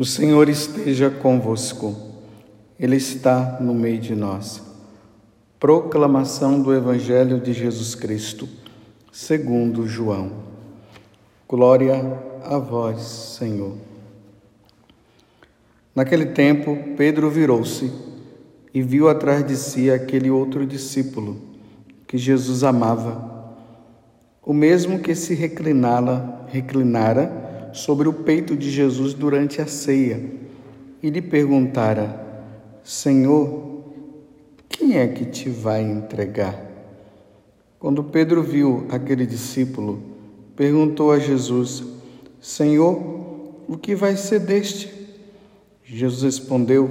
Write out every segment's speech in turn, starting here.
O Senhor esteja convosco, Ele está no meio de nós. Proclamação do Evangelho de Jesus Cristo, segundo João. Glória a vós, Senhor. Naquele tempo, Pedro virou-se e viu atrás de si aquele outro discípulo que Jesus amava, o mesmo que se reclinara, reclinara sobre o peito de Jesus durante a ceia e lhe perguntara: Senhor, quem é que te vai entregar? Quando Pedro viu aquele discípulo, perguntou a Jesus: Senhor, o que vai ser deste? Jesus respondeu: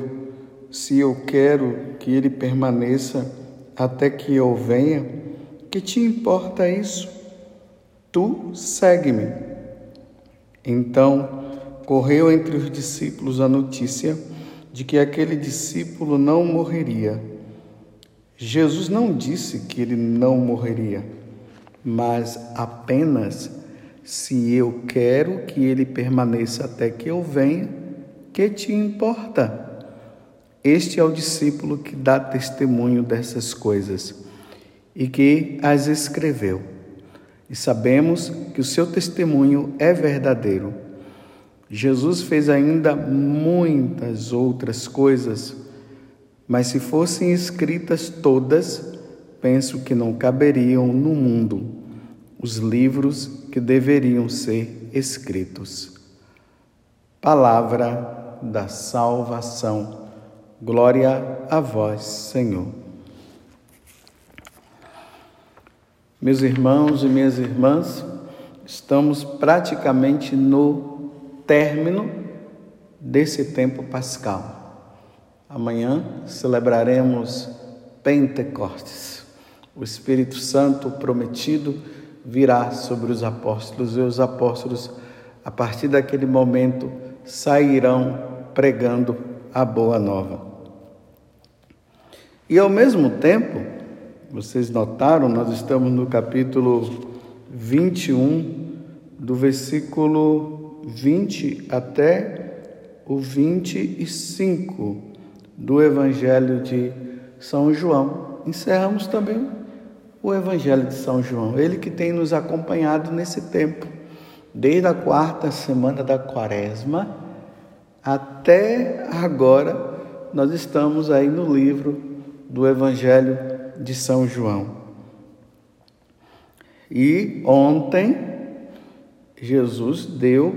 Se eu quero que ele permaneça até que eu venha, que te importa isso? Tu segue-me. Então correu entre os discípulos a notícia de que aquele discípulo não morreria. Jesus não disse que ele não morreria, mas apenas se eu quero que ele permaneça até que eu venha, que te importa? Este é o discípulo que dá testemunho dessas coisas e que as escreveu e sabemos que o seu testemunho é verdadeiro. Jesus fez ainda muitas outras coisas, mas se fossem escritas todas, penso que não caberiam no mundo os livros que deveriam ser escritos. Palavra da salvação. Glória a vós, Senhor. Meus irmãos e minhas irmãs, estamos praticamente no término desse tempo pascal. Amanhã celebraremos Pentecostes. O Espírito Santo prometido virá sobre os apóstolos e os apóstolos, a partir daquele momento, sairão pregando a boa nova. E ao mesmo tempo, vocês notaram, nós estamos no capítulo 21, do versículo 20 até o 25 do Evangelho de São João. Encerramos também o Evangelho de São João, ele que tem nos acompanhado nesse tempo, desde a quarta semana da Quaresma até agora, nós estamos aí no livro do Evangelho de São João. E ontem, Jesus deu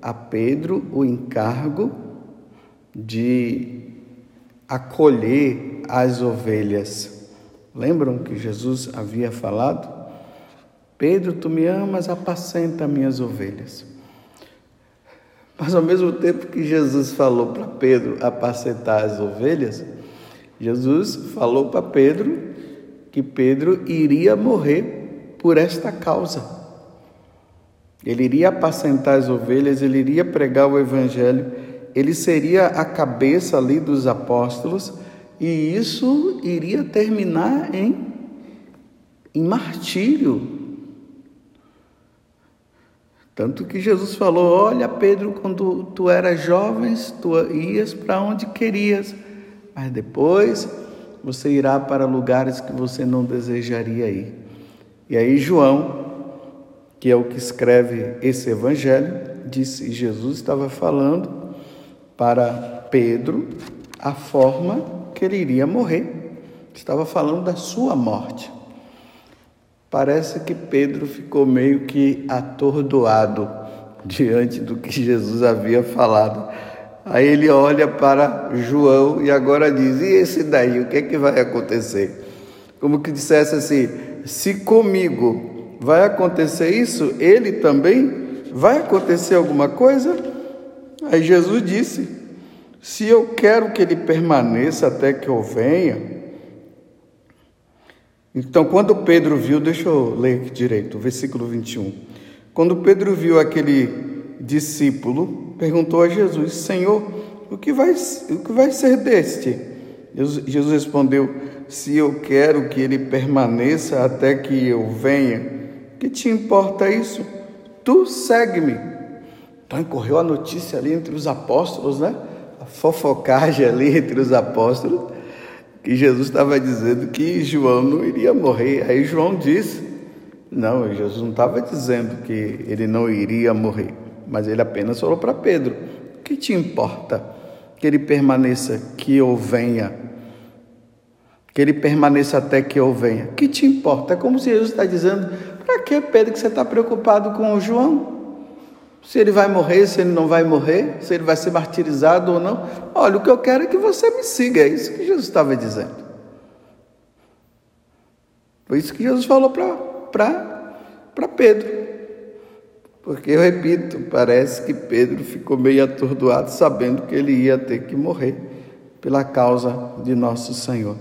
a Pedro o encargo de acolher as ovelhas. Lembram que Jesus havia falado? Pedro, tu me amas, apacenta minhas ovelhas. Mas ao mesmo tempo que Jesus falou para Pedro apacentar as ovelhas, Jesus falou para Pedro que Pedro iria morrer por esta causa. Ele iria apacentar as ovelhas, ele iria pregar o evangelho, ele seria a cabeça ali dos apóstolos e isso iria terminar em, em martírio. Tanto que Jesus falou: Olha, Pedro, quando tu eras jovem, tu ias para onde querias, mas depois você irá para lugares que você não desejaria ir. E aí, João, que é o que escreve esse evangelho, disse: Jesus estava falando para Pedro a forma que ele iria morrer. Estava falando da sua morte. Parece que Pedro ficou meio que atordoado diante do que Jesus havia falado. Aí ele olha para João e agora diz: E esse daí, o que é que vai acontecer? Como que dissesse assim: Se comigo vai acontecer isso, ele também vai acontecer alguma coisa? Aí Jesus disse: Se eu quero que ele permaneça até que eu venha. Então, quando Pedro viu, deixa eu ler direito, versículo 21. Quando Pedro viu aquele discípulo perguntou a Jesus: Senhor, o que vai, o que vai ser deste? Jesus respondeu: Se eu quero que ele permaneça até que eu venha, que te importa isso? Tu segue-me. Então correu a notícia ali entre os apóstolos, né? A fofocagem ali entre os apóstolos, que Jesus estava dizendo que João não iria morrer. Aí João disse: Não, Jesus não estava dizendo que ele não iria morrer, mas ele apenas falou para Pedro: O que te importa que ele permaneça, que eu venha? Que ele permaneça até que eu venha. O que te importa? É como se Jesus está dizendo: Para que, Pedro, que você está preocupado com o João? Se ele vai morrer, se ele não vai morrer, se ele vai ser martirizado ou não. Olha, o que eu quero é que você me siga. É isso que Jesus estava dizendo. Foi isso que Jesus falou para Pedro. Porque eu repito, parece que Pedro ficou meio atordoado, sabendo que ele ia ter que morrer pela causa de nosso Senhor.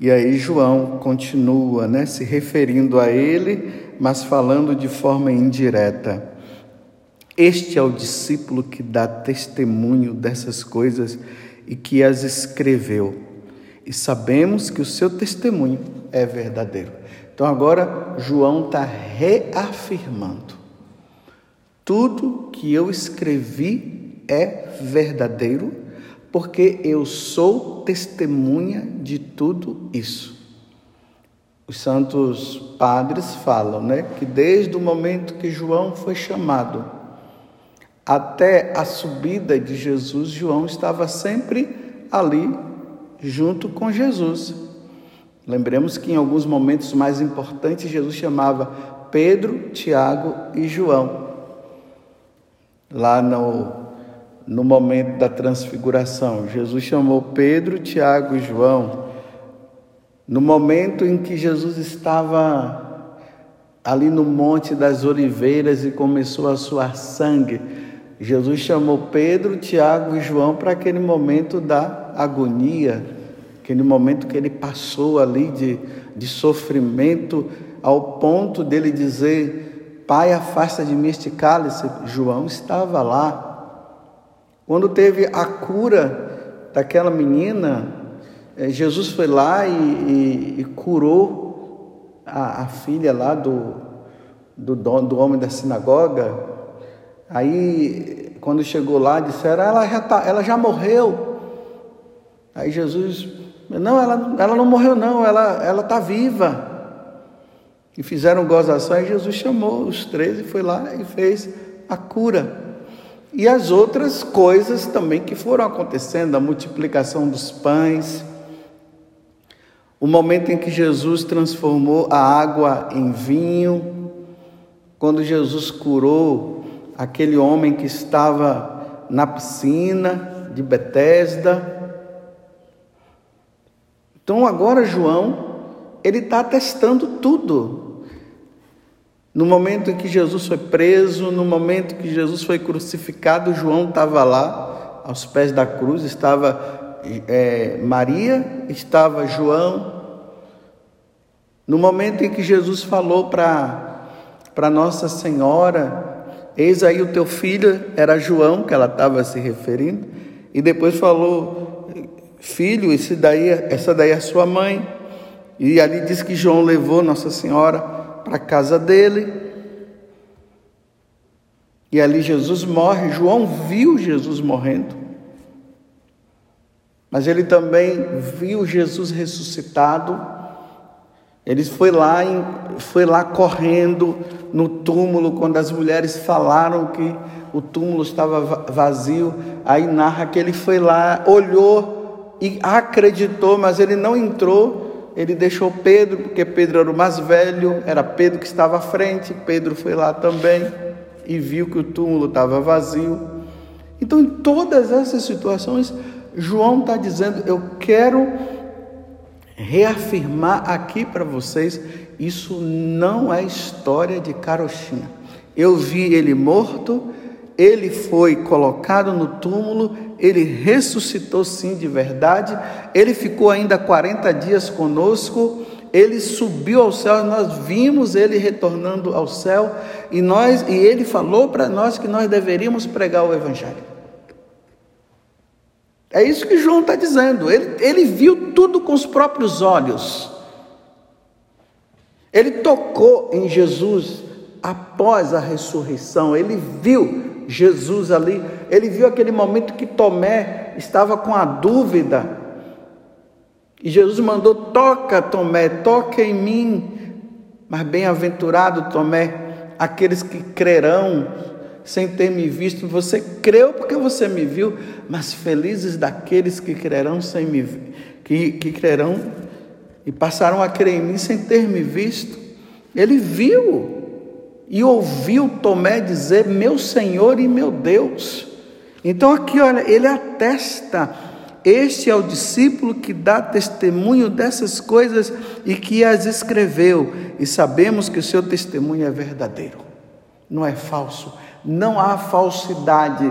E aí João continua, né, se referindo a ele, mas falando de forma indireta. Este é o discípulo que dá testemunho dessas coisas e que as escreveu. E sabemos que o seu testemunho é verdadeiro. Então agora João está reafirmando: tudo que eu escrevi é verdadeiro, porque eu sou testemunha de tudo isso. Os santos padres falam, né, que desde o momento que João foi chamado, até a subida de Jesus, João estava sempre ali, junto com Jesus. Lembremos que em alguns momentos mais importantes, Jesus chamava Pedro, Tiago e João. Lá no, no momento da transfiguração, Jesus chamou Pedro, Tiago e João. No momento em que Jesus estava ali no Monte das Oliveiras e começou a suar sangue, Jesus chamou Pedro, Tiago e João para aquele momento da agonia, aquele momento que ele passou ali de, de sofrimento, ao ponto dele dizer: Pai, afasta de mim este cálice. João estava lá. Quando teve a cura daquela menina, eh, Jesus foi lá e, e, e curou a, a, filha lá do, do, do homem da sinagoga, Aí, quando chegou lá, disseram, ela já, tá, ela já morreu. Aí Jesus, não, ela, ela não morreu não, ela está viva. E fizeram gozação, aí Jesus chamou os três e foi lá e fez a cura. E as outras coisas também que foram acontecendo, a multiplicação dos pães, o momento em que Jesus transformou a água em vinho, quando Jesus curou aquele homem que estava na piscina de Betesda. Então agora João, ele está testando tudo. No momento em que Jesus foi preso, no momento que Jesus foi crucificado, João estava lá, aos pés da cruz, estava é, Maria, estava João. No momento em que Jesus falou para Nossa Senhora, Eis aí o teu filho, era João que ela estava se referindo, e depois falou: Filho, esse daí, essa daí é a sua mãe. E ali diz que João levou Nossa Senhora para a casa dele. E ali Jesus morre. João viu Jesus morrendo. Mas ele também viu Jesus ressuscitado. Ele foi lá, foi lá correndo no túmulo quando as mulheres falaram que o túmulo estava vazio. Aí narra que ele foi lá, olhou e acreditou, mas ele não entrou. Ele deixou Pedro, porque Pedro era o mais velho, era Pedro que estava à frente. Pedro foi lá também e viu que o túmulo estava vazio. Então, em todas essas situações, João está dizendo: Eu quero reafirmar aqui para vocês: isso não é história de carochinha. Eu vi ele morto, ele foi colocado no túmulo, ele ressuscitou sim de verdade, ele ficou ainda 40 dias conosco, ele subiu ao céu, nós vimos ele retornando ao céu e nós e ele falou para nós que nós deveríamos pregar o evangelho. É isso que João está dizendo. Ele, ele viu tudo com os próprios olhos. Ele tocou em Jesus após a ressurreição. Ele viu Jesus ali, ele viu aquele momento que Tomé estava com a dúvida. E Jesus mandou: toca, Tomé, toca em mim. Mas bem-aventurado, Tomé, aqueles que crerão sem ter me visto. Você creu porque você me viu, mas felizes daqueles que crerão sem me que, que crerão e passaram a crer em mim sem ter me visto. Ele viu e ouviu Tomé dizer: Meu Senhor e meu Deus. Então, aqui, olha, ele atesta. Este é o discípulo que dá testemunho dessas coisas e que as escreveu, e sabemos que o seu testemunho é verdadeiro, não é falso, não há falsidade.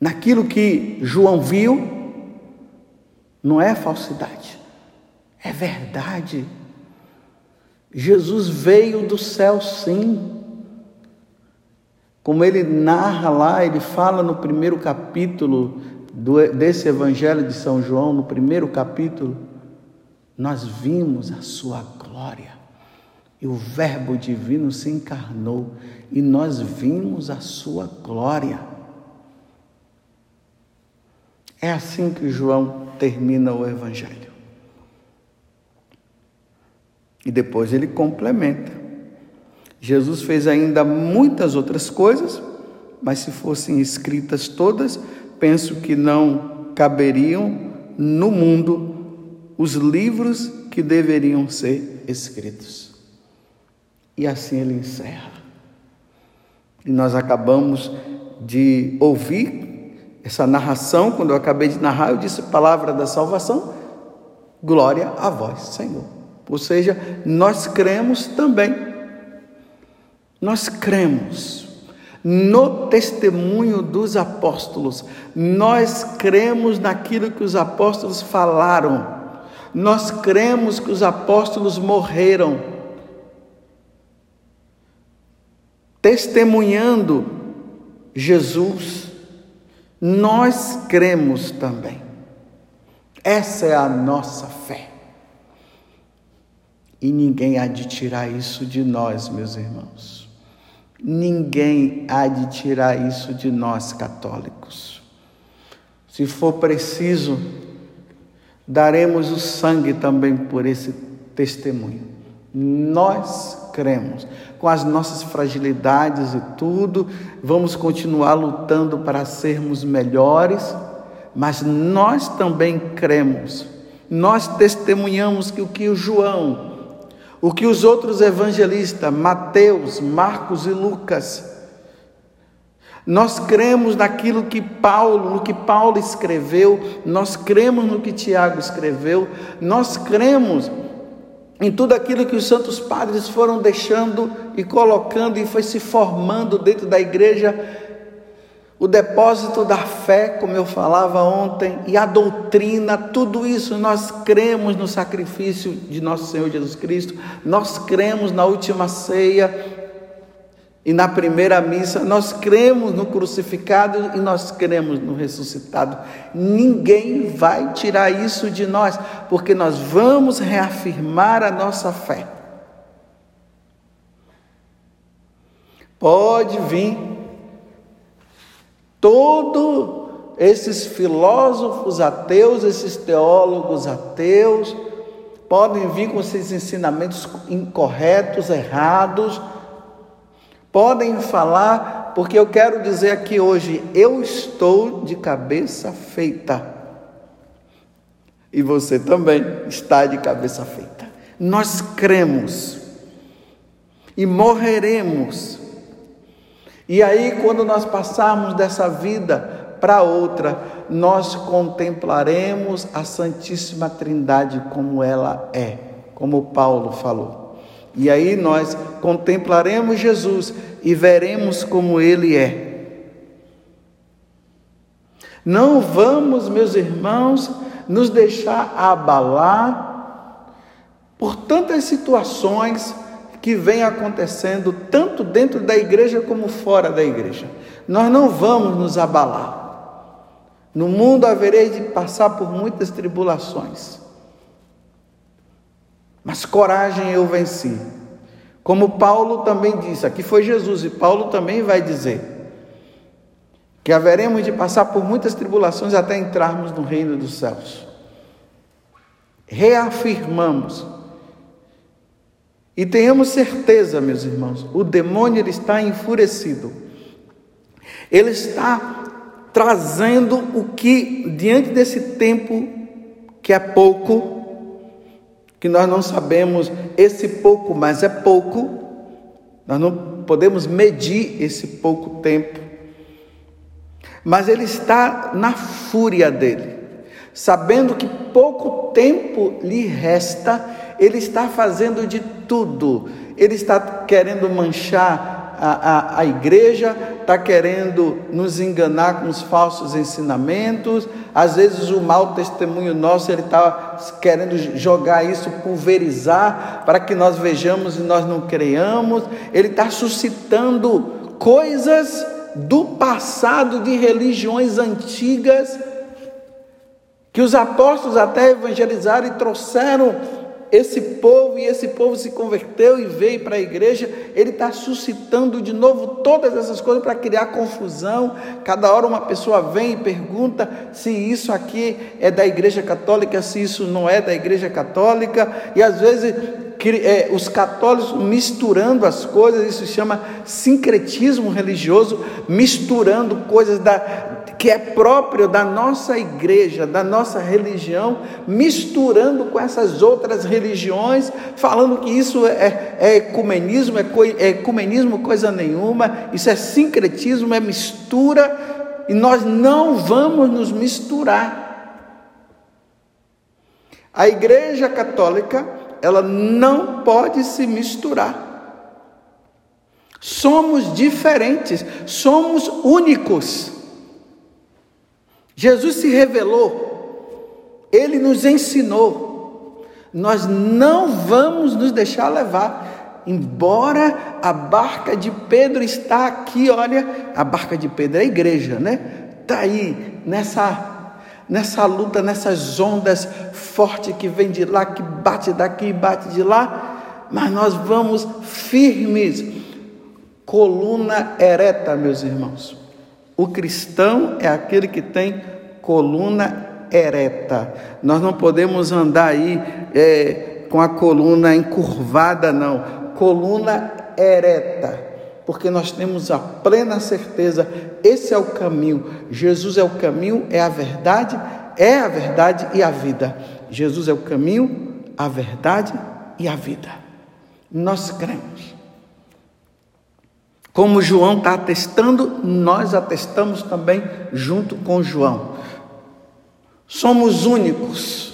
Naquilo que João viu, não é falsidade, é verdade. Jesus veio do céu, sim. Como ele narra lá, ele fala no primeiro capítulo do, desse Evangelho de São João, no primeiro capítulo, nós vimos a sua glória. E o Verbo divino se encarnou e nós vimos a sua glória. É assim que João termina o Evangelho. E depois ele complementa. Jesus fez ainda muitas outras coisas, mas se fossem escritas todas, penso que não caberiam no mundo os livros que deveriam ser escritos. E assim ele encerra. E nós acabamos de ouvir essa narração, quando eu acabei de narrar, eu disse palavra da salvação, glória a vós, Senhor. Ou seja, nós cremos também. Nós cremos no testemunho dos apóstolos. Nós cremos naquilo que os apóstolos falaram. Nós cremos que os apóstolos morreram, testemunhando Jesus. Nós cremos também. Essa é a nossa fé. E ninguém há de tirar isso de nós, meus irmãos. Ninguém há de tirar isso de nós, católicos. Se for preciso, daremos o sangue também por esse testemunho. Nós cremos, com as nossas fragilidades e tudo, vamos continuar lutando para sermos melhores, mas nós também cremos. Nós testemunhamos que o que o João o que os outros evangelistas, Mateus, Marcos e Lucas, nós cremos naquilo que Paulo, no que Paulo escreveu, nós cremos no que Tiago escreveu, nós cremos em tudo aquilo que os santos padres foram deixando e colocando e foi se formando dentro da igreja o depósito da fé, como eu falava ontem, e a doutrina, tudo isso nós cremos no sacrifício de nosso Senhor Jesus Cristo, nós cremos na última ceia e na primeira missa, nós cremos no crucificado e nós cremos no ressuscitado. Ninguém vai tirar isso de nós, porque nós vamos reafirmar a nossa fé. Pode vir Todos esses filósofos ateus, esses teólogos ateus, podem vir com esses ensinamentos incorretos, errados, podem falar, porque eu quero dizer aqui hoje, eu estou de cabeça feita. E você também está de cabeça feita. Nós cremos e morreremos e aí, quando nós passarmos dessa vida para outra, nós contemplaremos a Santíssima Trindade como ela é, como Paulo falou. E aí nós contemplaremos Jesus e veremos como ele é. Não vamos, meus irmãos, nos deixar abalar por tantas situações que vem acontecendo tanto dentro da igreja como fora da igreja. Nós não vamos nos abalar. No mundo haverei de passar por muitas tribulações. Mas coragem eu venci. Como Paulo também disse, aqui foi Jesus e Paulo também vai dizer que haveremos de passar por muitas tribulações até entrarmos no reino dos céus. Reafirmamos e tenhamos certeza, meus irmãos, o demônio ele está enfurecido. Ele está trazendo o que diante desse tempo que é pouco, que nós não sabemos esse pouco, mas é pouco, nós não podemos medir esse pouco tempo, mas ele está na fúria dele, sabendo que pouco tempo lhe resta, ele está fazendo de tudo, ele está querendo manchar a, a, a igreja está querendo nos enganar com os falsos ensinamentos, às vezes o mau testemunho nosso, ele está querendo jogar isso, pulverizar, para que nós vejamos e nós não creamos, ele está suscitando coisas do passado de religiões antigas, que os apóstolos até evangelizaram e trouxeram esse povo, e esse povo se converteu e veio para a igreja, ele está suscitando de novo todas essas coisas para criar confusão. Cada hora uma pessoa vem e pergunta se isso aqui é da igreja católica, se isso não é da igreja católica, e às vezes é, os católicos misturando as coisas, isso se chama sincretismo religioso, misturando coisas da, que é próprio da nossa igreja, da nossa religião, misturando com essas outras religiões, falando que isso é, é ecumenismo, é, co, é ecumenismo coisa nenhuma, isso é sincretismo, é mistura, e nós não vamos nos misturar. A igreja católica ela não pode se misturar. Somos diferentes, somos únicos. Jesus se revelou, ele nos ensinou. Nós não vamos nos deixar levar. Embora a barca de Pedro está aqui, olha, a barca de Pedro é a igreja, né? Está aí nessa nessa luta, nessas ondas fortes que vem de lá, que bate daqui e bate de lá, mas nós vamos firmes, coluna ereta, meus irmãos. O cristão é aquele que tem coluna ereta. Nós não podemos andar aí é, com a coluna encurvada, não. Coluna ereta porque nós temos a plena certeza, esse é o caminho. Jesus é o caminho, é a verdade, é a verdade e a vida. Jesus é o caminho, a verdade e a vida. Nós cremos. Como João está atestando, nós atestamos também junto com João. Somos únicos.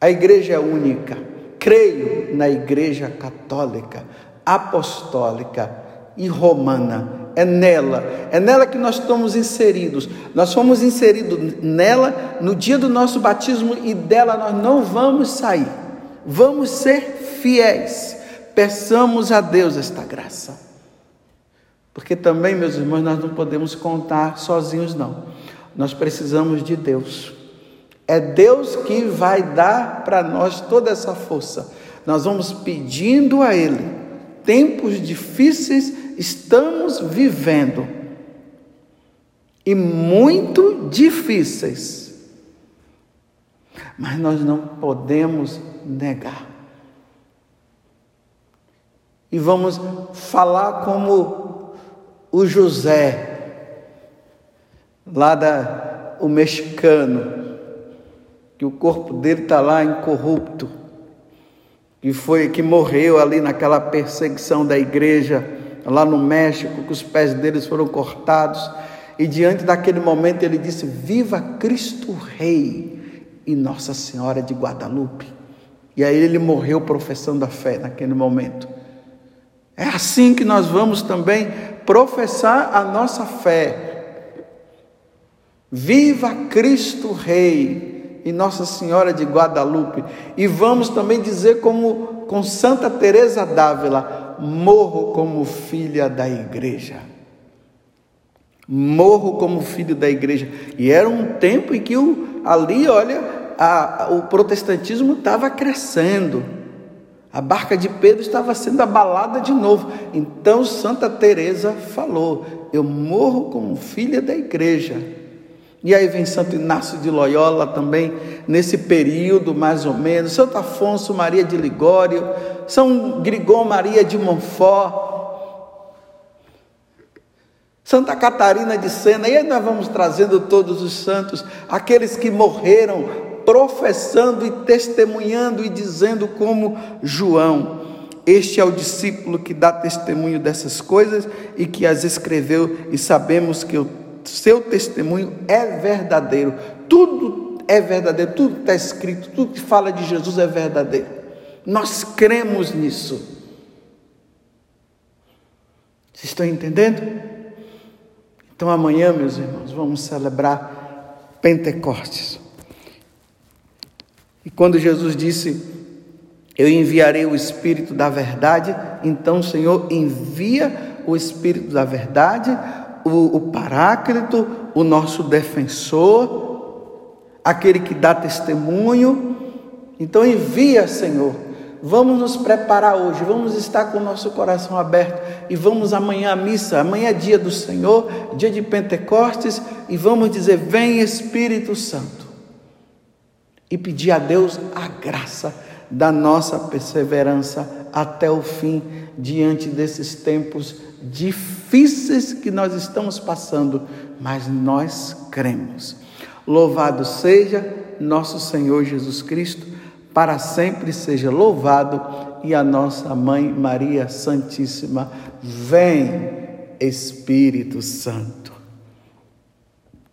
A igreja é única. Creio na igreja católica apostólica e romana. É nela, é nela que nós estamos inseridos. Nós fomos inseridos nela no dia do nosso batismo e dela nós não vamos sair. Vamos ser fiéis. Peçamos a Deus esta graça. Porque também, meus irmãos, nós não podemos contar sozinhos, não. Nós precisamos de Deus. É Deus que vai dar para nós toda essa força. Nós vamos pedindo a Ele tempos difíceis estamos vivendo e muito difíceis, mas nós não podemos negar. E vamos falar como o José, lá da, o mexicano, que o corpo dele está lá incorrupto que foi que morreu ali naquela perseguição da igreja lá no México, que os pés deles foram cortados, e diante daquele momento ele disse: "Viva Cristo Rei e Nossa Senhora de Guadalupe". E aí ele morreu professando a fé naquele momento. É assim que nós vamos também professar a nossa fé. Viva Cristo Rei e Nossa Senhora de Guadalupe. E vamos também dizer como com Santa Teresa d'Ávila, morro como filha da igreja. Morro como filho da igreja. E era um tempo em que o, ali, olha, a, o protestantismo estava crescendo. A barca de Pedro estava sendo abalada de novo. Então Santa Teresa falou: "Eu morro como filha da igreja". E aí vem Santo Inácio de Loyola também, nesse período mais ou menos, Santo Afonso Maria de Ligório, São Grigol Maria de Montfort, Santa Catarina de Sena, e aí nós vamos trazendo todos os santos, aqueles que morreram professando e testemunhando e dizendo como João. Este é o discípulo que dá testemunho dessas coisas e que as escreveu, e sabemos que o seu testemunho é verdadeiro. Tudo é verdadeiro, tudo está escrito, tudo que fala de Jesus é verdadeiro. Nós cremos nisso. Vocês estão entendendo? Então amanhã, meus irmãos, vamos celebrar Pentecostes. E quando Jesus disse: Eu enviarei o Espírito da Verdade, então o Senhor envia o Espírito da Verdade, o, o Paráclito, o nosso defensor, aquele que dá testemunho. Então envia, Senhor, Vamos nos preparar hoje, vamos estar com o nosso coração aberto e vamos amanhã à missa. Amanhã é dia do Senhor, dia de Pentecostes, e vamos dizer: Vem Espírito Santo. E pedir a Deus a graça da nossa perseverança até o fim, diante desses tempos difíceis que nós estamos passando, mas nós cremos. Louvado seja nosso Senhor Jesus Cristo para sempre seja louvado e a nossa mãe Maria Santíssima, vem Espírito Santo.